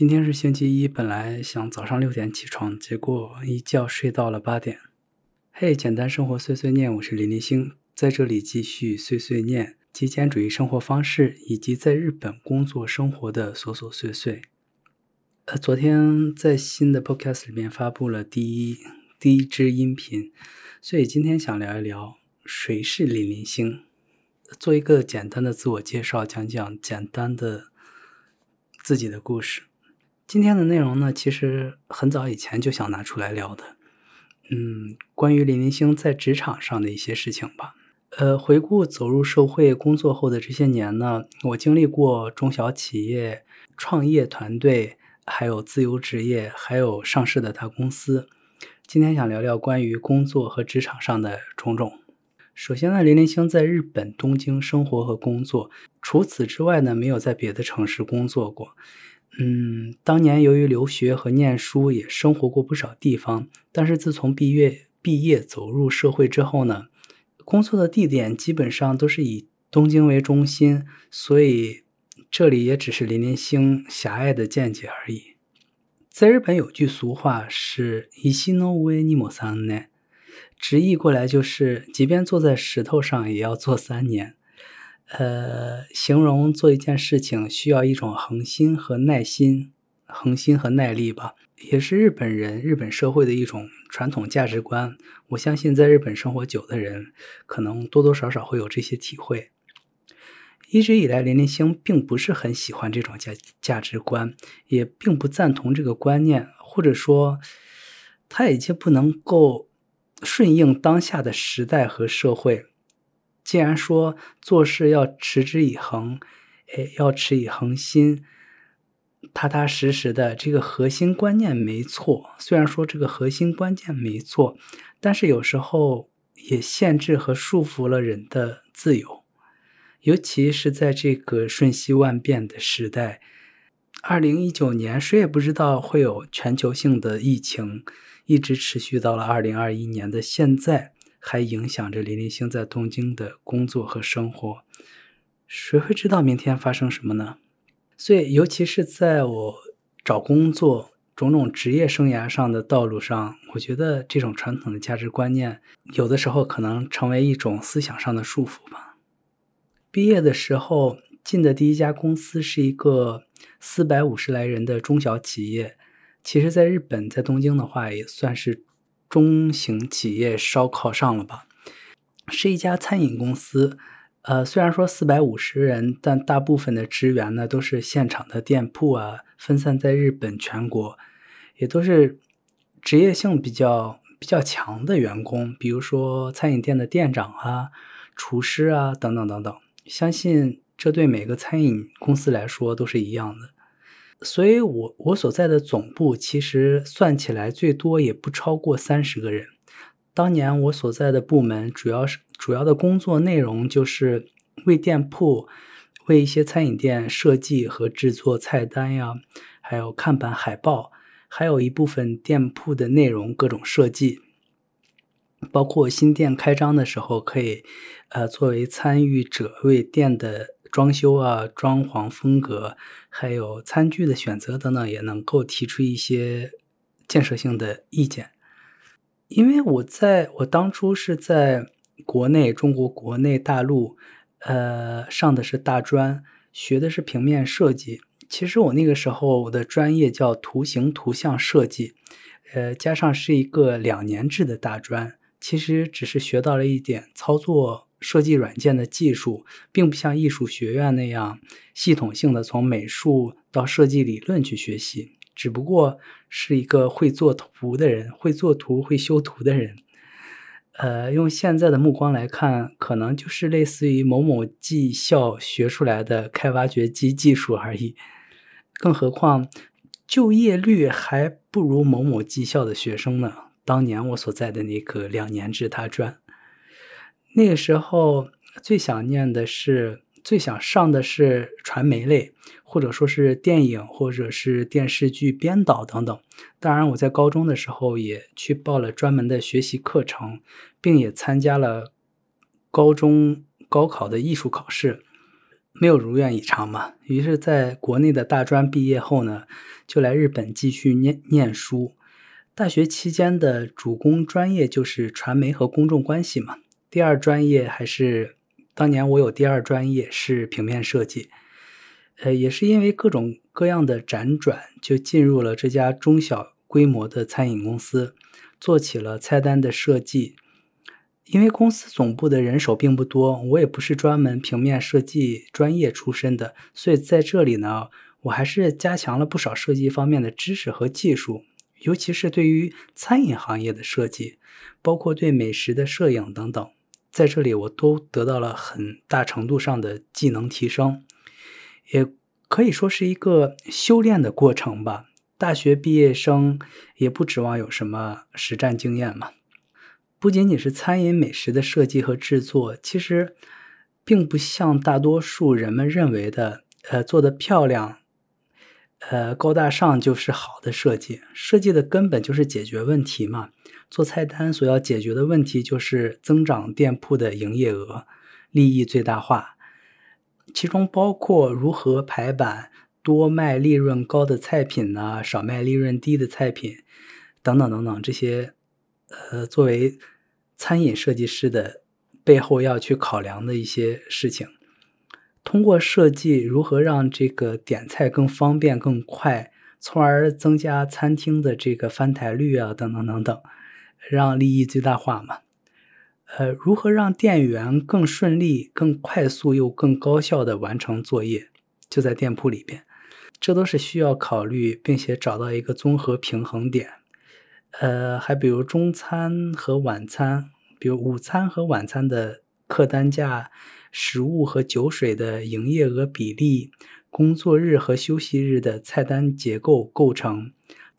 今天是星期一，本来想早上六点起床，结果一觉睡到了八点。嘿，简单生活碎碎念，我是林立星，在这里继续碎碎念极简主义生活方式以及在日本工作生活的琐琐碎碎。呃，昨天在新的 Podcast 里面发布了第一第一支音频，所以今天想聊一聊谁是李林星，做一个简单的自我介绍，讲讲简单的自己的故事。今天的内容呢，其实很早以前就想拿出来聊的，嗯，关于林林星在职场上的一些事情吧。呃，回顾走入社会工作后的这些年呢，我经历过中小企业、创业团队，还有自由职业，还有上市的大公司。今天想聊聊关于工作和职场上的种种。首先呢，林林星在日本东京生活和工作，除此之外呢，没有在别的城市工作过。嗯，当年由于留学和念书，也生活过不少地方。但是自从毕业毕业走入社会之后呢，工作的地点基本上都是以东京为中心，所以这里也只是林林星狭隘的见解而已。在日本有句俗话是“伊西诺维尼莫桑奈”，直译过来就是，即便坐在石头上，也要坐三年。呃，形容做一件事情需要一种恒心和耐心，恒心和耐力吧，也是日本人、日本社会的一种传统价值观。我相信在日本生活久的人，可能多多少少会有这些体会。一直以来，林林星并不是很喜欢这种价价值观，也并不赞同这个观念，或者说，他已经不能够顺应当下的时代和社会。既然说做事要持之以恒，哎，要持以恒心，踏踏实实的，这个核心观念没错。虽然说这个核心观念没错，但是有时候也限制和束缚了人的自由，尤其是在这个瞬息万变的时代。二零一九年，谁也不知道会有全球性的疫情，一直持续到了二零二一年的现在。还影响着林立星在东京的工作和生活，谁会知道明天发生什么呢？所以，尤其是在我找工作、种种职业生涯上的道路上，我觉得这种传统的价值观念，有的时候可能成为一种思想上的束缚吧。毕业的时候进的第一家公司是一个四百五十来人的中小企业，其实，在日本，在东京的话，也算是。中型企业烧烤上了吧？是一家餐饮公司。呃，虽然说四百五十人，但大部分的职员呢都是现场的店铺啊，分散在日本全国，也都是职业性比较比较强的员工，比如说餐饮店的店长啊、厨师啊等等等等。相信这对每个餐饮公司来说都是一样的。所以，我我所在的总部其实算起来最多也不超过三十个人。当年我所在的部门主要是主要的工作内容就是为店铺、为一些餐饮店设计和制作菜单呀，还有看板海报，还有一部分店铺的内容各种设计，包括新店开张的时候可以，呃，作为参与者为店的。装修啊，装潢风格，还有餐具的选择等等，也能够提出一些建设性的意见。因为我在我当初是在国内，中国国内大陆，呃，上的是大专，学的是平面设计。其实我那个时候我的专业叫图形图像设计，呃，加上是一个两年制的大专，其实只是学到了一点操作。设计软件的技术，并不像艺术学院那样系统性的从美术到设计理论去学习，只不过是一个会做图的人，会做图、会修图的人。呃，用现在的目光来看，可能就是类似于某某技校学出来的开挖掘机技术而已。更何况，就业率还不如某某技校的学生呢。当年我所在的那个两年制大专。那个时候最想念的是，最想上的是传媒类，或者说是电影，或者是电视剧编导等等。当然，我在高中的时候也去报了专门的学习课程，并也参加了高中高考的艺术考试。没有如愿以偿嘛，于是在国内的大专毕业后呢，就来日本继续念念书。大学期间的主攻专业就是传媒和公众关系嘛，第二专业还是当年我有第二专业是平面设计。呃，也是因为各种各样的辗转，就进入了这家中小规模的餐饮公司，做起了菜单的设计。因为公司总部的人手并不多，我也不是专门平面设计专业出身的，所以在这里呢，我还是加强了不少设计方面的知识和技术，尤其是对于餐饮行业的设计，包括对美食的摄影等等，在这里我都得到了很大程度上的技能提升，也可以说是一个修炼的过程吧。大学毕业生也不指望有什么实战经验嘛。不仅仅是餐饮美食的设计和制作，其实并不像大多数人们认为的，呃，做的漂亮，呃，高大上就是好的设计。设计的根本就是解决问题嘛。做菜单所要解决的问题就是增长店铺的营业额，利益最大化。其中包括如何排版，多卖利润高的菜品呢，少卖利润低的菜品，等等等等这些。呃，作为餐饮设计师的背后要去考量的一些事情，通过设计如何让这个点菜更方便、更快，从而增加餐厅的这个翻台率啊，等等等等，让利益最大化嘛。呃，如何让店员更顺利、更快速又更高效的完成作业，就在店铺里边，这都是需要考虑并且找到一个综合平衡点。呃，还比如中餐和晚餐，比如午餐和晚餐的客单价、食物和酒水的营业额比例、工作日和休息日的菜单结构构成。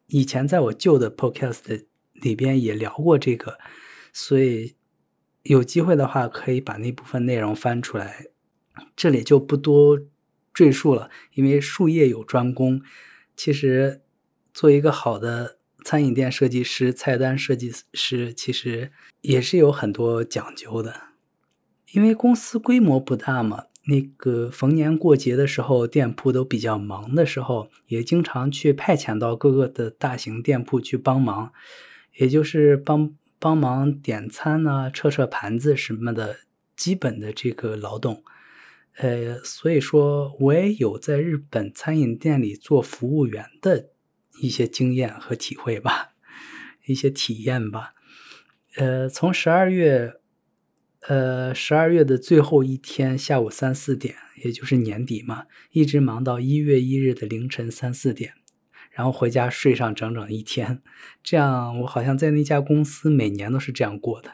以前在我旧的 Podcast 里边也聊过这个，所以有机会的话可以把那部分内容翻出来，这里就不多赘述了，因为术业有专攻。其实做一个好的。餐饮店设计师、菜单设计师其实也是有很多讲究的，因为公司规模不大嘛。那个逢年过节的时候，店铺都比较忙的时候，也经常去派遣到各个的大型店铺去帮忙，也就是帮帮忙点餐啊、撤撤盘子什么的基本的这个劳动。呃，所以说我也有在日本餐饮店里做服务员的。一些经验和体会吧，一些体验吧。呃，从十二月，呃，十二月的最后一天下午三四点，也就是年底嘛，一直忙到一月一日的凌晨三四点，然后回家睡上整整一天。这样，我好像在那家公司每年都是这样过的。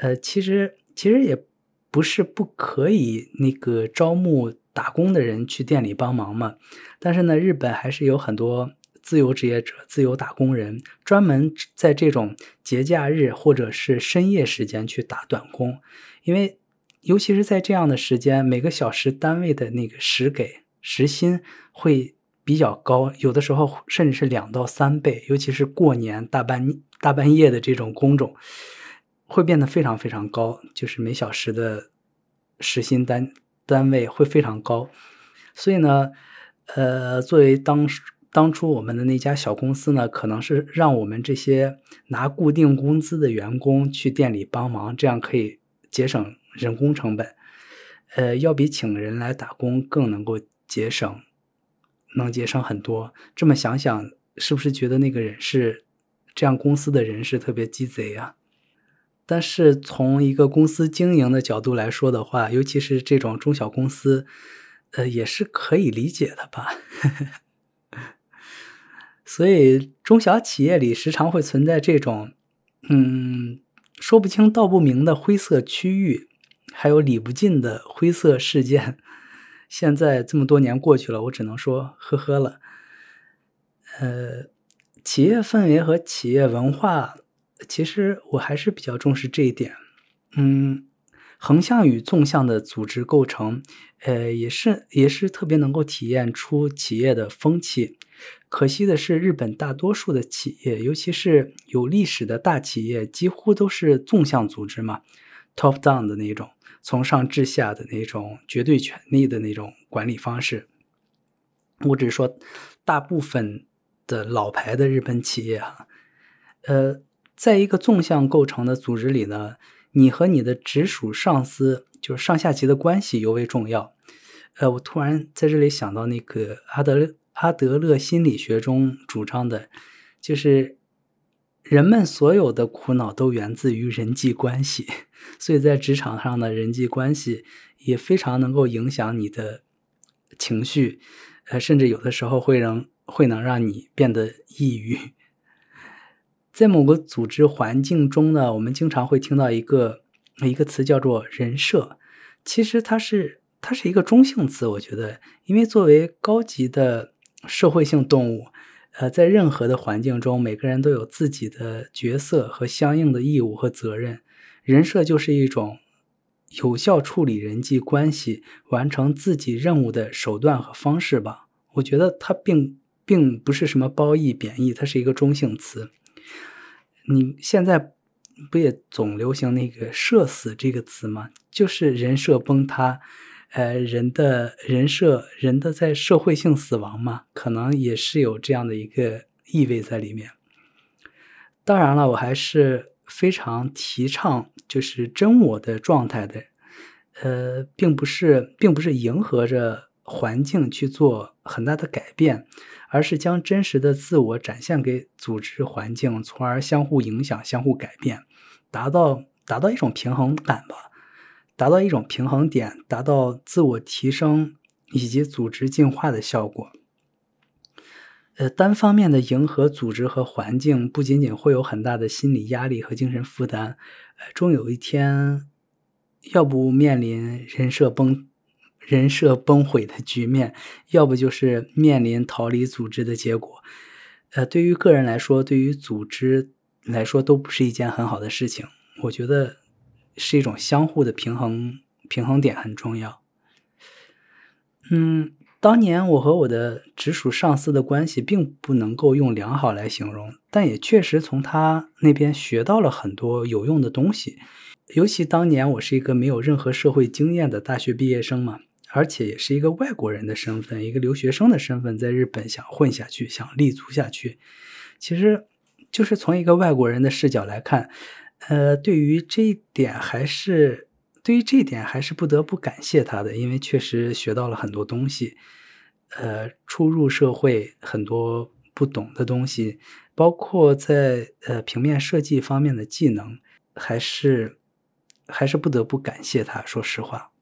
呃，其实其实也不是不可以那个招募打工的人去店里帮忙嘛，但是呢，日本还是有很多。自由职业者、自由打工人，专门在这种节假日或者是深夜时间去打短工，因为尤其是在这样的时间，每个小时单位的那个时给时薪会比较高，有的时候甚至是两到三倍。尤其是过年大半大半夜的这种工种，会变得非常非常高，就是每小时的时薪单单位会非常高。所以呢，呃，作为当时。当初我们的那家小公司呢，可能是让我们这些拿固定工资的员工去店里帮忙，这样可以节省人工成本。呃，要比请人来打工更能够节省，能节省很多。这么想想，是不是觉得那个人是这样公司的人是特别鸡贼啊？但是从一个公司经营的角度来说的话，尤其是这种中小公司，呃，也是可以理解的吧。所以，中小企业里时常会存在这种，嗯，说不清道不明的灰色区域，还有理不尽的灰色事件。现在这么多年过去了，我只能说呵呵了。呃，企业氛围和企业文化，其实我还是比较重视这一点。嗯，横向与纵向的组织构成，呃，也是也是特别能够体验出企业的风气。可惜的是，日本大多数的企业，尤其是有历史的大企业，几乎都是纵向组织嘛，top down 的那种。从上至下的那种绝对权力的那种管理方式。我只是说，大部分的老牌的日本企业哈，呃，在一个纵向构成的组织里呢，你和你的直属上司，就是上下级的关系尤为重要。呃，我突然在这里想到那个阿德阿德勒心理学中主张的，就是人们所有的苦恼都源自于人际关系，所以在职场上的人际关系也非常能够影响你的情绪。呃，甚至有的时候会能会能让你变得抑郁。在某个组织环境中呢，我们经常会听到一个一个词叫做人设，其实它是它是一个中性词，我觉得，因为作为高级的社会性动物，呃，在任何的环境中，每个人都有自己的角色和相应的义务和责任，人设就是一种。有效处理人际关系、完成自己任务的手段和方式吧。我觉得它并并不是什么褒义贬义，它是一个中性词。你现在不也总流行那个“社死”这个词吗？就是人设崩塌，呃，人的人设、人的在社会性死亡嘛，可能也是有这样的一个意味在里面。当然了，我还是。非常提倡就是真我的状态的，呃，并不是，并不是迎合着环境去做很大的改变，而是将真实的自我展现给组织环境，从而相互影响、相互改变，达到达到一种平衡感吧，达到一种平衡点，达到自我提升以及组织进化的效果。呃，单方面的迎合组织和环境，不仅仅会有很大的心理压力和精神负担，呃，终有一天，要不面临人设崩、人设崩毁的局面，要不就是面临逃离组织的结果。呃，对于个人来说，对于组织来说，都不是一件很好的事情。我觉得是一种相互的平衡，平衡点很重要。嗯。当年我和我的直属上司的关系并不能够用良好来形容，但也确实从他那边学到了很多有用的东西。尤其当年我是一个没有任何社会经验的大学毕业生嘛，而且也是一个外国人的身份，一个留学生的身份，在日本想混下去，想立足下去，其实就是从一个外国人的视角来看，呃，对于这一点还是。对于这一点，还是不得不感谢他的，因为确实学到了很多东西。呃，初入社会，很多不懂的东西，包括在呃平面设计方面的技能，还是还是不得不感谢他。说实话，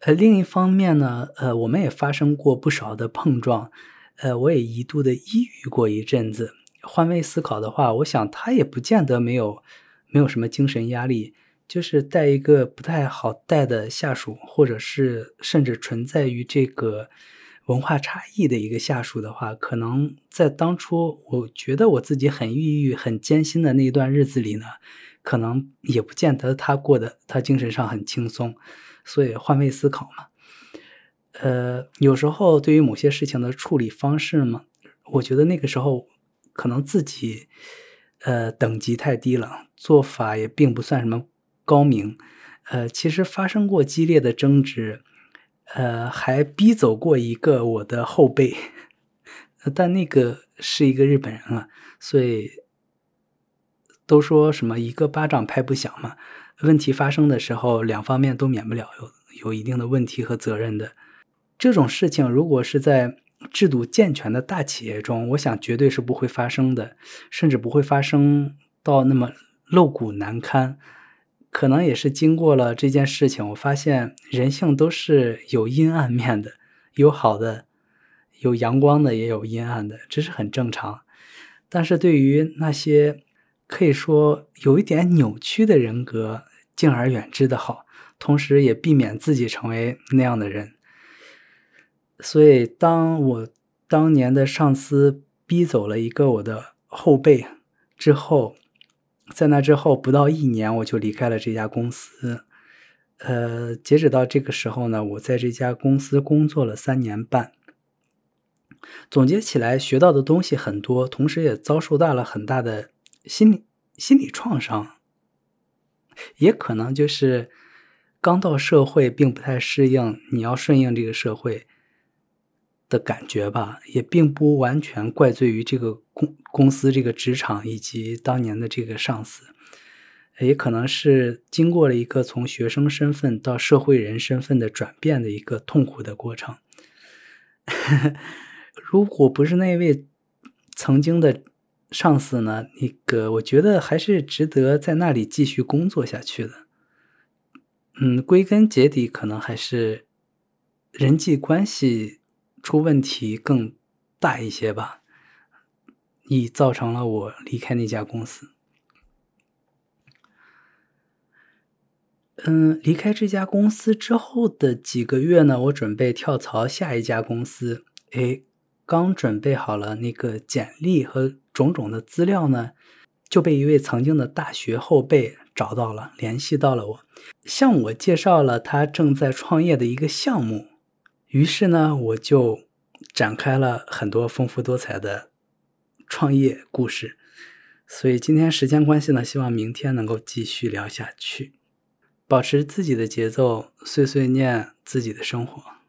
呃，另一方面呢，呃，我们也发生过不少的碰撞。呃，我也一度的抑郁过一阵子。换位思考的话，我想他也不见得没有没有什么精神压力。就是带一个不太好带的下属，或者是甚至存在于这个文化差异的一个下属的话，可能在当初我觉得我自己很抑郁、很艰辛的那一段日子里呢，可能也不见得他过得他精神上很轻松。所以换位思考嘛，呃，有时候对于某些事情的处理方式嘛，我觉得那个时候可能自己呃等级太低了，做法也并不算什么。高明，呃，其实发生过激烈的争执，呃，还逼走过一个我的后辈，但那个是一个日本人了，所以都说什么一个巴掌拍不响嘛。问题发生的时候，两方面都免不了有有一定的问题和责任的。这种事情如果是在制度健全的大企业中，我想绝对是不会发生的，甚至不会发生到那么露骨难堪。可能也是经过了这件事情，我发现人性都是有阴暗面的，有好的，有阳光的，也有阴暗的，这是很正常。但是对于那些可以说有一点扭曲的人格，敬而远之的好，同时也避免自己成为那样的人。所以，当我当年的上司逼走了一个我的后辈之后。在那之后不到一年，我就离开了这家公司。呃，截止到这个时候呢，我在这家公司工作了三年半。总结起来，学到的东西很多，同时也遭受到了很大的心理心理创伤。也可能就是刚到社会并不太适应，你要顺应这个社会的感觉吧，也并不完全怪罪于这个公公司、这个职场以及当年的这个上司，也可能是经过了一个从学生身份到社会人身份的转变的一个痛苦的过程。如果不是那位曾经的。上司呢？那个，我觉得还是值得在那里继续工作下去的。嗯，归根结底，可能还是人际关系出问题更大一些吧，以造成了我离开那家公司。嗯，离开这家公司之后的几个月呢，我准备跳槽下一家公司。诶，刚准备好了那个简历和。种种的资料呢，就被一位曾经的大学后辈找到了，联系到了我，向我介绍了他正在创业的一个项目。于是呢，我就展开了很多丰富多彩的创业故事。所以今天时间关系呢，希望明天能够继续聊下去，保持自己的节奏，碎碎念自己的生活。